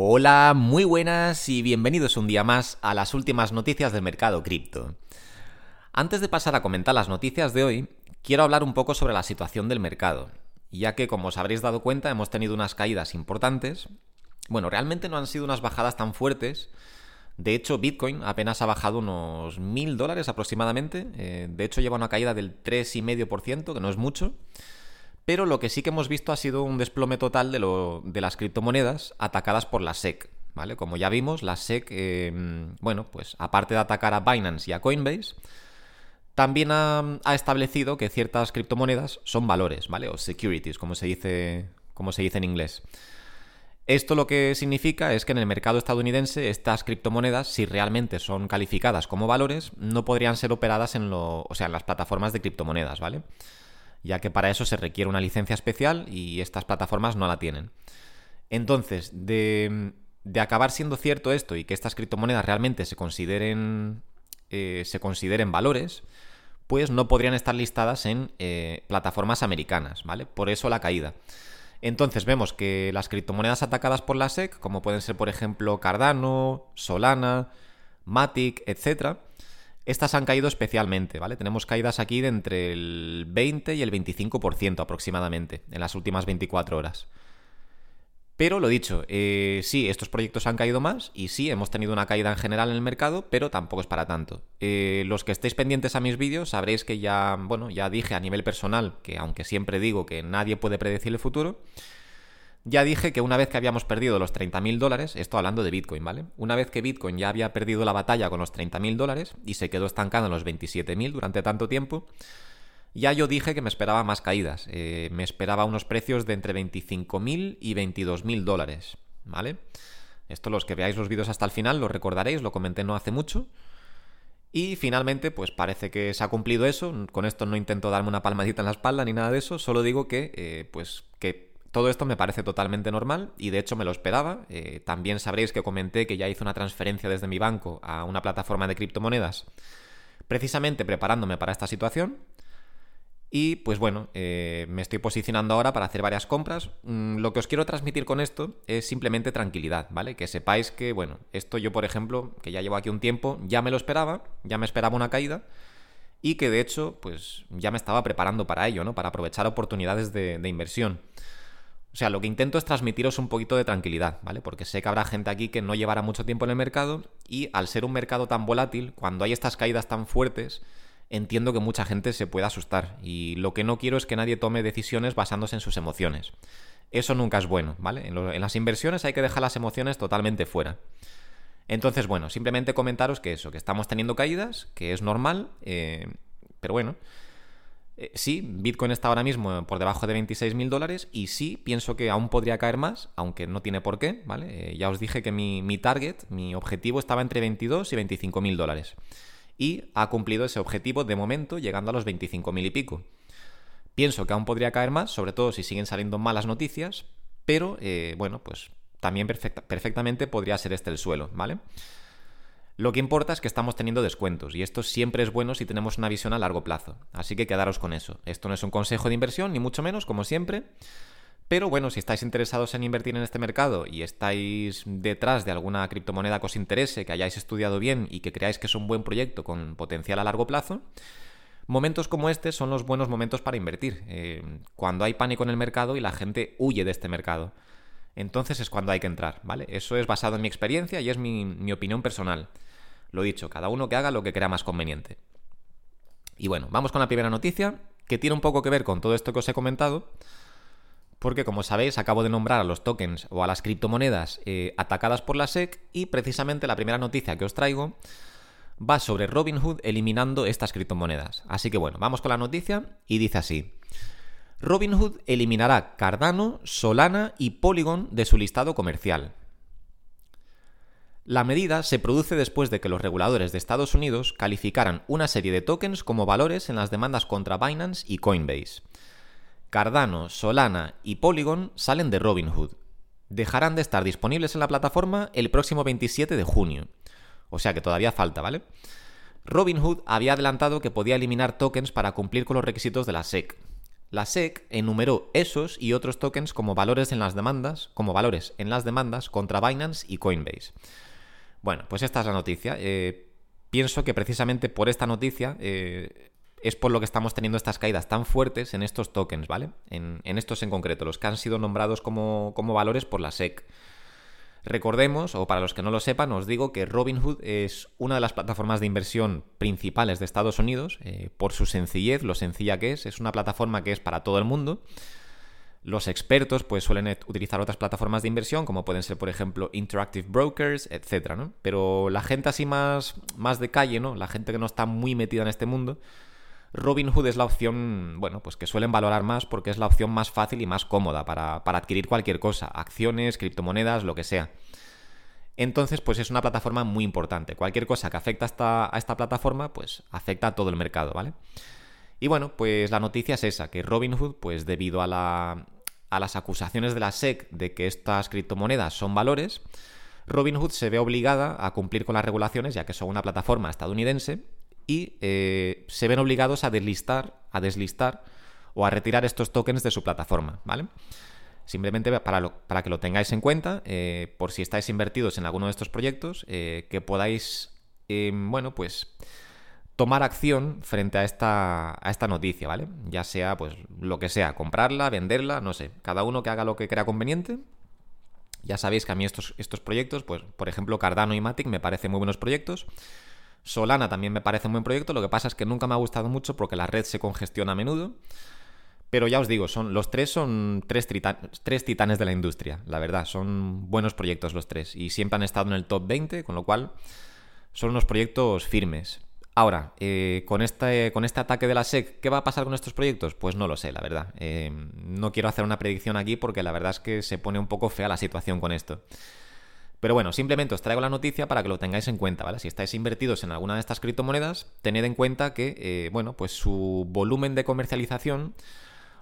Hola, muy buenas y bienvenidos un día más a las últimas noticias del mercado cripto. Antes de pasar a comentar las noticias de hoy, quiero hablar un poco sobre la situación del mercado, ya que como os habréis dado cuenta hemos tenido unas caídas importantes. Bueno, realmente no han sido unas bajadas tan fuertes. De hecho, Bitcoin apenas ha bajado unos mil dólares aproximadamente. Eh, de hecho, lleva una caída del 3,5%, que no es mucho. Pero lo que sí que hemos visto ha sido un desplome total de, las criptomonedas atacadas por la SEC. ¿Vale? Como ya vimos, la SEC, eh, bueno, pues aparte de atacar a Binance y a Coinbase, también ha, establecido que ciertas criptomonedas son valores, ¿vale? O securities, como se dice, como se dice en inglés. Esto lo que significa es que en el mercado estadounidense estas criptomonedas, si realmente son calificadas como valores, no podrían ser operadas en, en las plataformas de criptomonedas, ¿vale? Ya que para eso se requiere una licencia especial y estas plataformas no la tienen. Entonces, de, acabar siendo cierto esto y que estas criptomonedas realmente se consideren, eh, se consideren valores, pues no podrían estar listadas en eh, plataformas americanas, ¿vale? Por eso la caída. Entonces vemos que las criptomonedas atacadas por la SEC, como pueden ser por ejemplo Cardano, Solana, Matic, etcétera, estas han caído especialmente, ¿vale? Tenemos caídas aquí de entre el 20 y el 25% aproximadamente en las últimas 24 horas. Pero lo dicho, eh, sí, estos proyectos han caído más y sí, hemos tenido una caída en general en el mercado, pero tampoco es para tanto. Eh, los que estéis pendientes a mis vídeos sabréis que ya, bueno, ya dije a nivel personal que aunque siempre digo que nadie puede predecir el futuro, ya dije que una vez que habíamos perdido los 30.000 dólares, esto hablando de Bitcoin, ¿vale? Una vez que Bitcoin ya había perdido la batalla con los 30.000 dólares y se quedó estancado en los 27.000 durante tanto tiempo, ya yo dije que me esperaba más caídas. Eh, me esperaba unos precios de entre 25.000 y 22.000 dólares, ¿vale? Esto los que veáis los vídeos hasta el final lo recordaréis, lo comenté no hace mucho. Y finalmente, pues parece que se ha cumplido eso. Con esto no intento darme una palmadita en la espalda ni nada de eso, solo digo que, eh, pues, que todo esto me parece totalmente normal y de hecho me lo esperaba. Eh, también sabréis que comenté que ya hice una transferencia desde mi banco a una plataforma de criptomonedas, precisamente preparándome para esta situación. Y pues bueno, eh, me estoy posicionando ahora para hacer varias compras. Mm, lo que os quiero transmitir con esto es simplemente tranquilidad, ¿vale? Que sepáis que, bueno, esto yo, por ejemplo, que ya llevo aquí un tiempo, ya me lo esperaba, ya me esperaba una caída y que de hecho, pues ya me estaba preparando para ello, ¿no? Para aprovechar oportunidades de inversión. O sea, lo que intento es transmitiros un poquito de tranquilidad, ¿vale? Porque sé que habrá gente aquí que no llevará mucho tiempo en el mercado y al ser un mercado tan volátil, cuando hay estas caídas tan fuertes, entiendo que mucha gente se pueda asustar y lo que no quiero es que nadie tome decisiones basándose en sus emociones. Eso nunca es bueno, ¿vale? En, las inversiones hay que dejar las emociones totalmente fuera. Entonces, bueno, simplemente comentaros que eso, que estamos teniendo caídas, que es normal, eh, pero bueno, eh, sí, Bitcoin está ahora mismo por debajo de 26.000 dólares y sí, pienso que aún podría caer más, aunque no tiene por qué, ¿vale? Eh, ya os dije que mi, target, mi objetivo estaba entre 22 y 25.000 dólares. Y ha cumplido ese objetivo de momento, llegando a los 25.000 y pico. Pienso que aún podría caer más, sobre todo si siguen saliendo malas noticias, pero eh, bueno, pues también perfectamente podría ser este el suelo, ¿vale? Lo que importa es que estamos teniendo descuentos y esto siempre es bueno si tenemos una visión a largo plazo. Así que quedaros con eso. Esto no es un consejo de inversión, ni mucho menos, como siempre. Pero bueno, si estáis interesados en invertir en este mercado y estáis detrás de alguna criptomoneda que os interese, que hayáis estudiado bien y que creáis que es un buen proyecto con potencial a largo plazo, momentos como este son los buenos momentos para invertir. Eh, cuando hay pánico en el mercado y la gente huye de este mercado. Entonces es cuando hay que entrar, ¿vale? Eso es basado en mi experiencia y es mi, mi opinión personal. Lo dicho, cada uno que haga lo que crea más conveniente. Y bueno, vamos con la primera noticia, que tiene un poco que ver con todo esto que os he comentado, porque como sabéis acabo de nombrar a los tokens o a las criptomonedas eh, atacadas por la SEC y precisamente la primera noticia que os traigo va sobre Robinhood eliminando estas criptomonedas. Así que bueno, vamos con la noticia y dice así. Robinhood eliminará Cardano, Solana y Polygon de su listado comercial. La medida se produce después de que los reguladores de Estados Unidos calificaran una serie de tokens como valores en las demandas contra Binance y Coinbase. Cardano, Solana y Polygon salen de Robinhood. Dejarán de estar disponibles en la plataforma el próximo 27 de junio. O sea que todavía falta, ¿vale? Robinhood había adelantado que podía eliminar tokens para cumplir con los requisitos de la SEC. la SEC enumeró esos y otros tokens como valores en las demandas, como valores en las demandas contra Binance y Coinbase. Bueno, pues esta es la noticia. Eh, pienso que precisamente por esta noticia eh, es por lo que estamos teniendo estas caídas tan fuertes en estos tokens, ¿vale? En, estos en concreto, los que han sido nombrados como, como valores por la SEC. Recordemos, o para los que no lo sepan, os digo que Robinhood es una de las plataformas de inversión principales de Estados Unidos, eh, por su sencillez, lo sencilla que es, es una plataforma que es para todo el mundo. Los expertos pues suelen utilizar otras plataformas de inversión, como pueden ser, por ejemplo, Interactive Brokers, etc. ¿no? Pero la gente así más, más de calle, ¿no? La gente que no está muy metida en este mundo, Robinhood es la opción, bueno, pues que suelen valorar más porque es la opción más fácil y más cómoda para, adquirir cualquier cosa, acciones, criptomonedas, lo que sea. Entonces, pues es una plataforma muy importante. Cualquier cosa que afecta a esta, a esta plataforma, pues afecta a todo el mercado, ¿vale? Y bueno, pues la noticia es esa, que Robinhood, pues debido a, la, a las acusaciones de la SEC de que estas criptomonedas son valores, Robinhood se ve obligada a cumplir con las regulaciones, ya que son una plataforma estadounidense, y eh, se ven obligados a deslistar, a deslistar o a retirar estos tokens de su plataforma, ¿vale? Simplemente para, para que lo tengáis en cuenta, eh, por si estáis invertidos en alguno de estos proyectos, eh, que podáis, bueno, pues tomar acción frente a esta, a esta noticia, ¿vale? Ya sea, pues, lo que sea, comprarla, venderla, no sé, cada uno que haga lo que crea conveniente. Ya sabéis que a mí estos, estos proyectos, pues, por ejemplo, Cardano y Matic me parecen muy buenos proyectos. Solana también me parece un buen proyecto, lo que pasa es que nunca me ha gustado mucho porque la red se congestiona a menudo. Pero ya os digo, son, los tres son tres, tres titanes de la industria, la verdad, son buenos proyectos los tres y siempre han estado en el top 20, con lo cual son unos proyectos firmes. Ahora, eh, con, este, con este ataque de la SEC, ¿qué va a pasar con estos proyectos? Pues no lo sé, la verdad. Eh, no quiero hacer una predicción aquí porque la verdad es que se pone un poco fea la situación con esto. Pero bueno, simplemente os traigo la noticia para que lo tengáis en cuenta, ¿vale? Si estáis invertidos en alguna de estas criptomonedas, tened en cuenta que, eh, bueno, pues su volumen de comercialización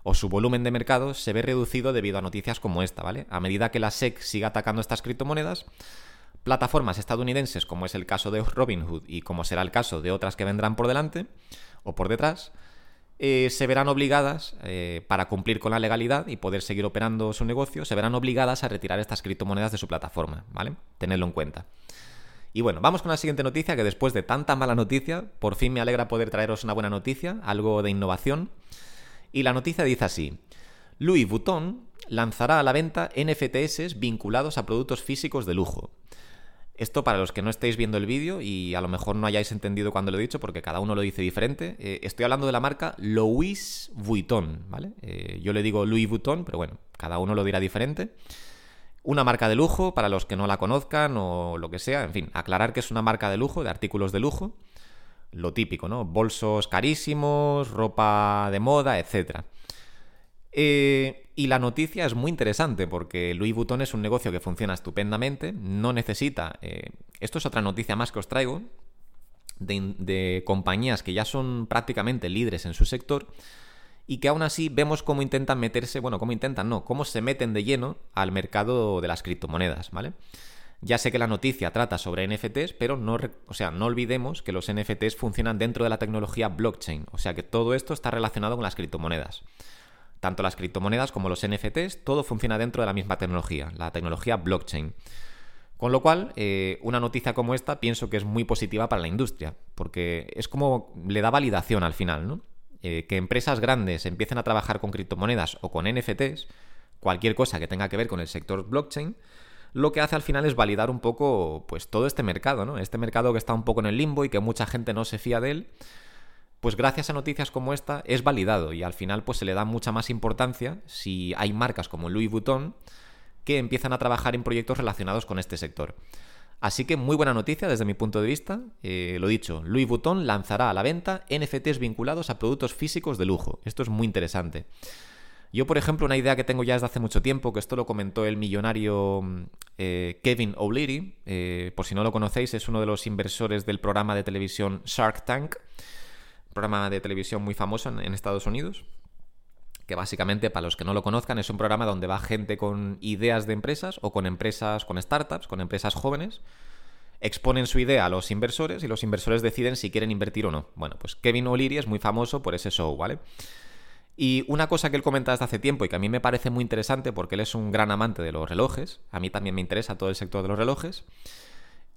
o su volumen de mercado se ve reducido debido a noticias como esta, ¿vale? A medida que la SEC siga atacando estas criptomonedas, plataformas estadounidenses, como es el caso de Robinhood y como será el caso de otras que vendrán por delante o por detrás, eh, se verán obligadas, eh, para cumplir con la legalidad y poder seguir operando su negocio, se verán obligadas a retirar estas criptomonedas de su plataforma, ¿vale? Tenedlo en cuenta. Y bueno, vamos con la siguiente noticia, que después de tanta mala noticia, por fin me alegra poder traeros una buena noticia, algo de innovación. Y la noticia dice así, Louis Vuitton lanzará a la venta NFTs vinculados a productos físicos de lujo. Esto para los que no estéis viendo el vídeo y a lo mejor no hayáis entendido cuando lo he dicho, porque cada uno lo dice diferente, eh, estoy hablando de la marca Louis Vuitton, ¿vale? Eh, yo le digo Louis Vuitton, pero bueno, cada uno lo dirá diferente. Una marca de lujo, para los que no la conozcan o lo que sea, en fin, aclarar que es una marca de lujo, de artículos de lujo, lo típico, ¿no? Bolsos carísimos, ropa de moda, etc. Eh, y la noticia es muy interesante porque Louis Vuitton es un negocio que funciona estupendamente, no necesita... Eh, esto es otra noticia más que os traigo de, compañías que ya son prácticamente líderes en su sector y que aún así vemos cómo intentan meterse, bueno, cómo intentan, no, cómo se meten de lleno al mercado de las criptomonedas, ¿vale? Ya sé que la noticia trata sobre NFTs, pero no, o sea, no olvidemos que los NFTs funcionan dentro de la tecnología blockchain, o sea que todo esto está relacionado con las criptomonedas. Tanto las criptomonedas como los NFTs, todo funciona dentro de la misma tecnología, la tecnología blockchain. Con lo cual, eh, una noticia como esta pienso que es muy positiva para la industria, porque es como le da validación al final, ¿no? Eh, que empresas grandes empiecen a trabajar con criptomonedas o con NFTs, cualquier cosa que tenga que ver con el sector blockchain, lo que hace al final es validar un poco pues todo este mercado, ¿no? Este mercado que está un poco en el limbo y que mucha gente no se fía de él pues gracias a noticias como esta es validado y al final pues se le da mucha más importancia si hay marcas como Louis Vuitton que empiezan a trabajar en proyectos relacionados con este sector. Así que muy buena noticia desde mi punto de vista. Eh, lo dicho, Louis Vuitton lanzará a la venta NFTs vinculados a productos físicos de lujo. Esto es muy interesante. Yo, por ejemplo, una idea que tengo ya desde hace mucho tiempo, que esto lo comentó el millonario eh, Kevin O'Leary, eh, por si no lo conocéis, es uno de los inversores del programa de televisión Shark Tank programa de televisión muy famoso en, Estados Unidos, que básicamente, para los que no lo conozcan, es un programa donde va gente con ideas de empresas o con empresas, con startups, con empresas jóvenes, exponen su idea a los inversores y los inversores deciden si quieren invertir o no. Bueno, pues Kevin O'Leary es muy famoso por ese show, ¿vale? Y una cosa que él comenta desde hace tiempo y que a mí me parece muy interesante porque él es un gran amante de los relojes, a mí también me interesa todo el sector de los relojes,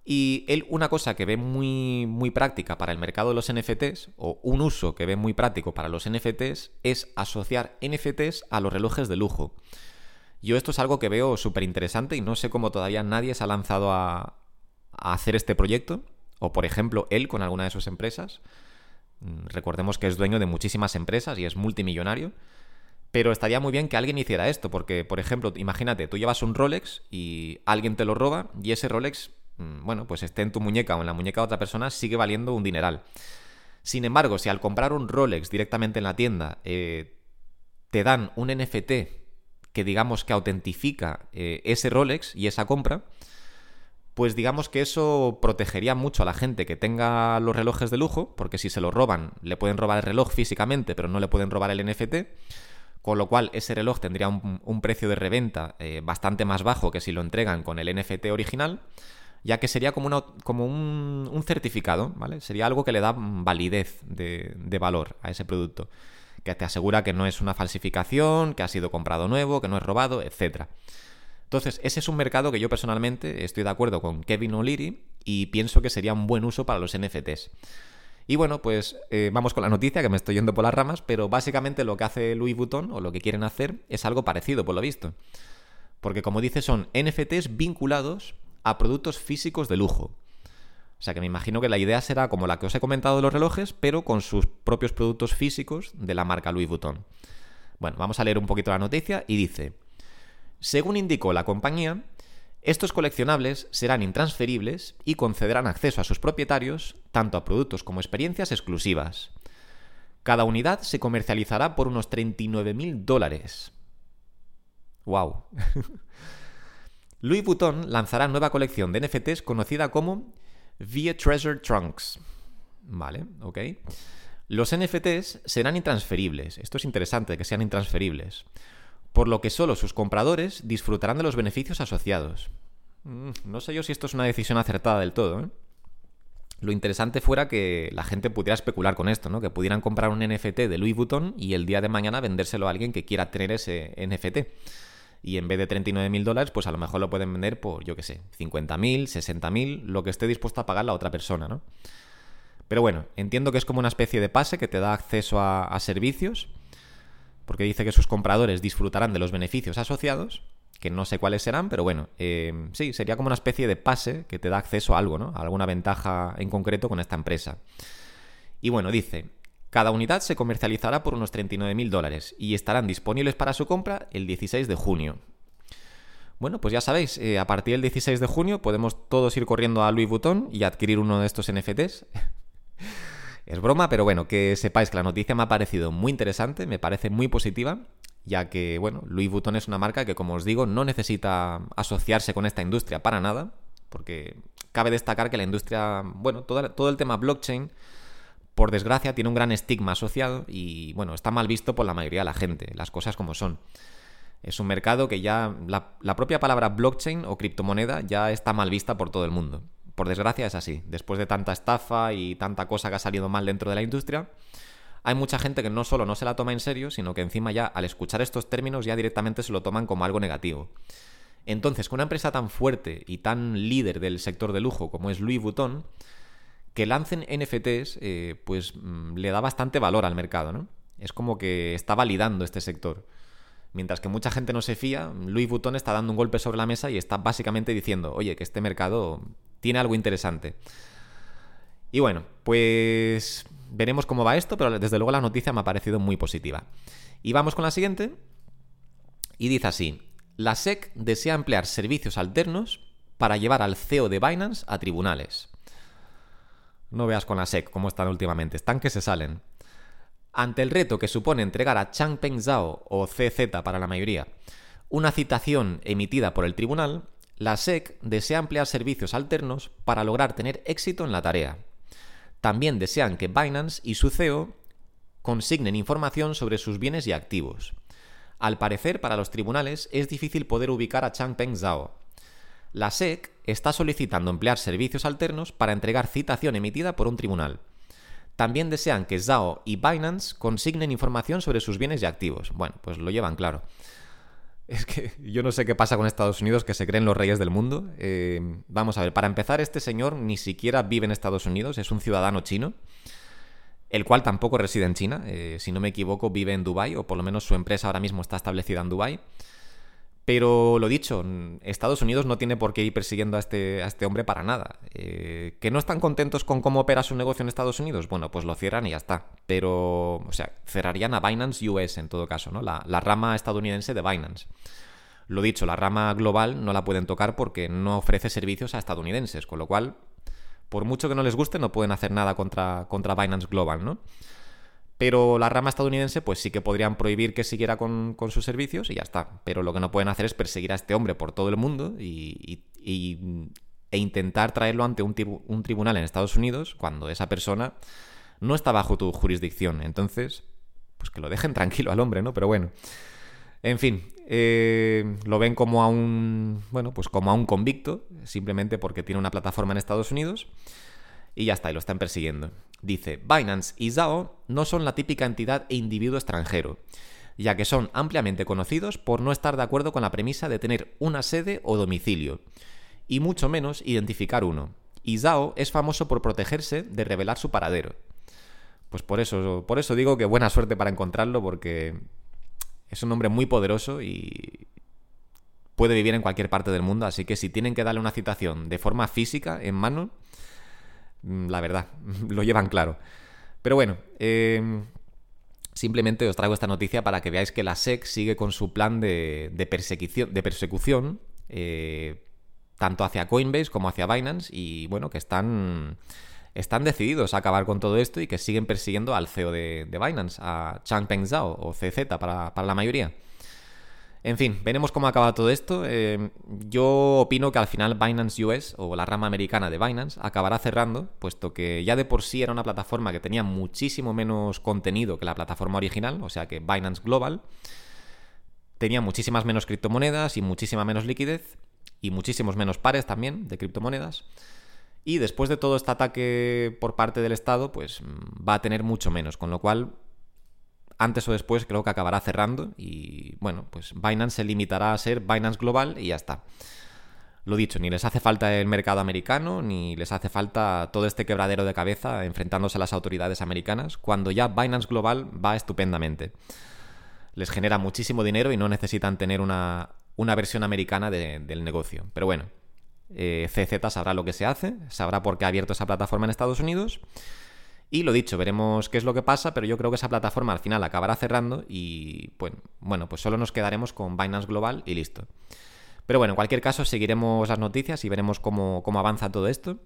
y él una cosa que ve muy, muy práctica para el mercado de los NFTs, o un uso que ve muy práctico para los NFTs, es asociar NFTs a los relojes de lujo. Yo esto es algo que veo súper interesante y no sé cómo todavía nadie se ha lanzado a, a hacer este proyecto, o por ejemplo él con alguna de sus empresas. Mm, recordemos que es dueño de muchísimas empresas y es multimillonario. Pero estaría muy bien que alguien hiciera esto, porque, por ejemplo, imagínate, tú llevas un Rolex y alguien te lo roba y ese Rolex, bueno, pues esté en tu muñeca o en la muñeca de otra persona, sigue valiendo un dineral. Sin embargo, si al comprar un Rolex directamente en la tienda eh, te dan un NFT que digamos que autentifica eh, ese Rolex y esa compra, pues digamos que eso protegería mucho a la gente que tenga los relojes de lujo, porque si se lo roban, le pueden robar el reloj físicamente, pero no le pueden robar el NFT, con lo cual ese reloj tendría un, precio de reventa eh, bastante más bajo que si lo entregan con el NFT original, ya que sería como, como un, certificado, ¿vale? Sería algo que le da validez de, de valor a ese producto, que te asegura que no es una falsificación, que ha sido comprado nuevo, que no es robado, etcétera. Entonces, ese es un mercado que yo personalmente estoy de acuerdo con Kevin O'Leary y pienso que sería un buen uso para los NFTs. Y bueno, pues eh, vamos con la noticia, que me estoy yendo por las ramas, pero básicamente lo que hace Louis Vuitton, o lo que quieren hacer, es algo parecido, por lo visto. Porque como dice, son NFTs vinculados a productos físicos de lujo. O sea que me imagino que la idea será como la que os he comentado de los relojes, pero con sus propios productos físicos de la marca Louis Vuitton. Bueno, vamos a leer un poquito la noticia y dice... Según indicó la compañía, estos coleccionables serán intransferibles y concederán acceso a sus propietarios tanto a productos como experiencias exclusivas. Cada unidad se comercializará por unos 39.000 dólares. ¡Wow! Louis Vuitton lanzará nueva colección de NFTs conocida como Via Treasure Trunks. Vale, ok. Los NFTs serán intransferibles. Esto es interesante, que sean intransferibles por lo que solo sus compradores disfrutarán de los beneficios asociados. Mm, no sé yo si esto es una decisión acertada del todo. ¿eh? Lo interesante fuera que la gente pudiera especular con esto, ¿no? Que pudieran comprar un NFT de Louis Vuitton y el día de mañana vendérselo a alguien que quiera tener ese NFT. Y en vez de 39.000 dólares, pues a lo mejor lo pueden vender por, yo qué sé, 50.000, 60.000, lo que esté dispuesto a pagar la otra persona, ¿no? Pero bueno, entiendo que es como una especie de pase que te da acceso a servicios porque dice que sus compradores disfrutarán de los beneficios asociados, que no sé cuáles serán, pero bueno, eh, sí, sería como una especie de pase que te da acceso a algo, ¿no? A alguna ventaja en concreto con esta empresa. Y bueno, dice, cada unidad se comercializará por unos 39.000 dólares y estarán disponibles para su compra el 16 de junio. Bueno, pues ya sabéis, eh, a partir del 16 de junio podemos todos ir corriendo a Louis Vuitton y adquirir uno de estos NFTs. Es broma, pero bueno, que sepáis que la noticia me ha parecido muy interesante, me parece muy positiva, ya que, bueno, Louis Vuitton es una marca que, como os digo, no necesita asociarse con esta industria para nada, porque cabe destacar que la industria, bueno, todo, todo el tema blockchain, por desgracia, tiene un gran estigma asociado y, bueno, está mal visto por la mayoría de la gente, las cosas como son. Es un mercado que ya la, la propia palabra blockchain o criptomoneda ya está mal vista por todo el mundo. Por desgracia es así. Después de tanta estafa y tanta cosa que ha salido mal dentro de la industria, hay mucha gente que no solo no se la toma en serio, sino que encima ya al escuchar estos términos ya directamente se lo toman como algo negativo. Entonces, con una empresa tan fuerte y tan líder del sector de lujo como es Louis Vuitton, que lancen NFTs, eh, pues mm, le da bastante valor al mercado, ¿no? Es como que está validando este sector. Mientras que mucha gente no se fía, Louis Vuitton está dando un golpe sobre la mesa y está básicamente diciendo, oye, que este mercado tiene algo interesante. Y bueno, pues veremos cómo va esto, pero desde luego la noticia me ha parecido muy positiva. Y vamos con la siguiente. Y dice así, la SEC desea emplear servicios alternos para llevar al CEO de Binance a tribunales. No veas con la SEC cómo están últimamente, están que se salen. Ante el reto que supone entregar a Changpeng Zhao, o CZ para la mayoría, una citación emitida por el tribunal, la SEC desea emplear servicios alternos para lograr tener éxito en la tarea. También desean que Binance y su CEO consignen información sobre sus bienes y activos. Al parecer, para los tribunales es difícil poder ubicar a Changpeng Zhao. La SEC está solicitando emplear servicios alternos para entregar citación emitida por un tribunal. también desean que Zao y Binance consignen información sobre sus bienes y activos. Bueno, pues lo llevan claro. Es que yo no sé qué pasa con Estados Unidos, que se creen los reyes del mundo. Eh, vamos a ver, para empezar, este señor ni siquiera vive en Estados Unidos, es un ciudadano chino, el cual tampoco reside en China. Eh, si no me equivoco, vive en Dubái, o por lo menos su empresa ahora mismo está establecida en Dubái. Pero lo dicho, Estados Unidos no tiene por qué ir persiguiendo a este, a este hombre para nada. Eh, ¿Que no están contentos con cómo opera su negocio en Estados Unidos? Bueno, pues lo cierran y ya está. Pero, o sea, cerrarían a Binance US en todo caso, ¿no? La, la rama estadounidense de Binance. Lo dicho, la rama global no la pueden tocar porque no ofrece servicios a estadounidenses, con lo cual, por mucho que no les guste, no pueden hacer nada contra, contra Binance Global, ¿no? Pero la rama estadounidense, pues sí que podrían prohibir que siguiera con, sus servicios y ya está. Pero lo que no pueden hacer es perseguir a este hombre por todo el mundo y, e intentar traerlo ante un, un, tribunal en Estados Unidos cuando esa persona no está bajo tu jurisdicción. Entonces, pues que lo dejen tranquilo al hombre, ¿no? Pero bueno. En fin, eh, lo ven como a un. Bueno, pues como a un convicto, simplemente porque tiene una plataforma en Estados Unidos y ya está, y lo están persiguiendo. Dice, Binance y Zao no son la típica entidad e individuo extranjero, ya que son ampliamente conocidos por no estar de acuerdo con la premisa de tener una sede o domicilio, y mucho menos identificar uno. Y Zao es famoso por protegerse de revelar su paradero. Pues por eso, por eso digo que buena suerte para encontrarlo, porque es un hombre muy poderoso y puede vivir en cualquier parte del mundo, así que si tienen que darle una citación de forma física, en mano, la verdad, lo llevan claro. Pero bueno, em, simplemente os traigo esta noticia para que veáis que la SEC sigue con su plan de, persecución, de persecución eh, tanto hacia Coinbase como hacia Binance y bueno, que están, están decididos a acabar con todo esto y que siguen persiguiendo al CEO de, Binance, a Changpeng Zhao o CZ para, para la mayoría. En fin, veremos cómo acaba todo esto. Eh, yo opino que al final Binance US o la rama americana de Binance acabará cerrando, puesto que ya de por sí era una plataforma que tenía muchísimo menos contenido que la plataforma original, o sea que Binance Global tenía muchísimas menos criptomonedas y muchísima menos liquidez y muchísimos menos pares también de criptomonedas. Y después de todo este ataque por parte del Estado, pues va a tener mucho menos, con lo cual antes o después creo que acabará cerrando y bueno, pues Binance se limitará a ser Binance Global y ya está. Lo dicho, ni les hace falta el mercado americano, ni les hace falta todo este quebradero de cabeza enfrentándose a las autoridades americanas, cuando ya Binance Global va estupendamente. Les genera muchísimo dinero y no necesitan tener una, versión americana del negocio. Pero bueno, eh, CZ sabrá lo que se hace, sabrá por qué ha abierto esa plataforma en Estados Unidos y lo dicho, veremos qué es lo que pasa, pero yo creo que esa plataforma al final acabará cerrando y bueno, pues solo nos quedaremos con Binance Global y listo. Pero bueno, en cualquier caso seguiremos las noticias y veremos cómo, avanza todo esto.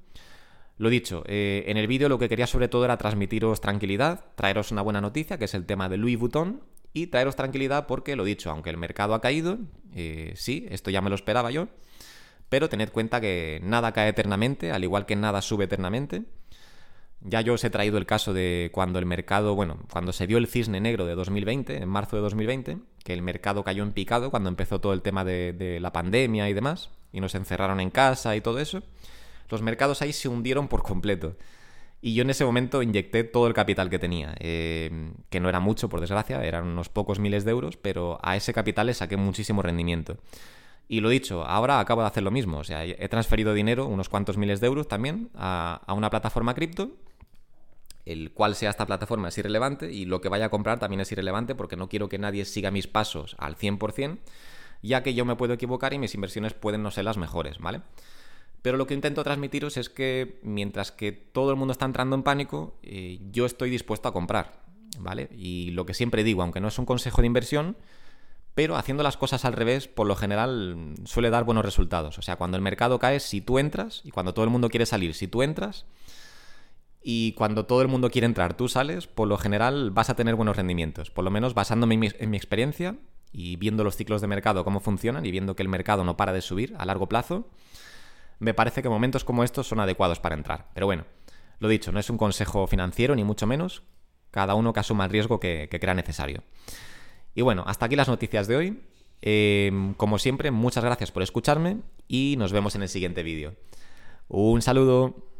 Lo dicho, eh, en el vídeo lo que quería sobre todo era transmitiros tranquilidad, traeros una buena noticia, que es el tema de Louis Vuitton, y traeros tranquilidad porque, lo dicho, aunque el mercado ha caído, eh, sí, esto ya me lo esperaba yo, pero tened cuenta que nada cae eternamente, al igual que nada sube eternamente. Ya yo os he traído el caso de cuando el mercado, bueno, cuando se dio el cisne negro de 2020, en marzo de 2020, que el mercado cayó en picado cuando empezó todo el tema de, la pandemia y demás, y nos encerraron en casa y todo eso. Los mercados ahí se hundieron por completo. Y yo en ese momento inyecté todo el capital que tenía, eh, que no era mucho, por desgracia, eran unos pocos miles de euros, pero a ese capital le saqué muchísimo rendimiento. Y lo dicho, ahora acabo de hacer lo mismo, o sea, he transferido dinero, unos cuantos miles de euros también, a, a una plataforma cripto el cual sea esta plataforma es irrelevante y lo que vaya a comprar también es irrelevante porque no quiero que nadie siga mis pasos al 100%, ya que yo me puedo equivocar y mis inversiones pueden no ser las mejores, ¿vale? Pero lo que intento transmitiros es que mientras que todo el mundo está entrando en pánico, eh, yo estoy dispuesto a comprar, ¿vale? Y lo que siempre digo, aunque no es un consejo de inversión, pero haciendo las cosas al revés, por lo general suele dar buenos resultados. O sea, cuando el mercado cae, si tú entras, y cuando todo el mundo quiere salir, si tú entras, y cuando todo el mundo quiere entrar, tú sales, por lo general vas a tener buenos rendimientos. Por lo menos basándome en mi, experiencia y viendo los ciclos de mercado cómo funcionan y viendo que el mercado no para de subir a largo plazo, me parece que momentos como estos son adecuados para entrar. Pero bueno, lo dicho, no es un consejo financiero ni mucho menos, cada uno que asuma el riesgo que, crea necesario. Y bueno, hasta aquí las noticias de hoy. Em, como siempre, muchas gracias por escucharme y nos vemos en el siguiente vídeo. Un saludo.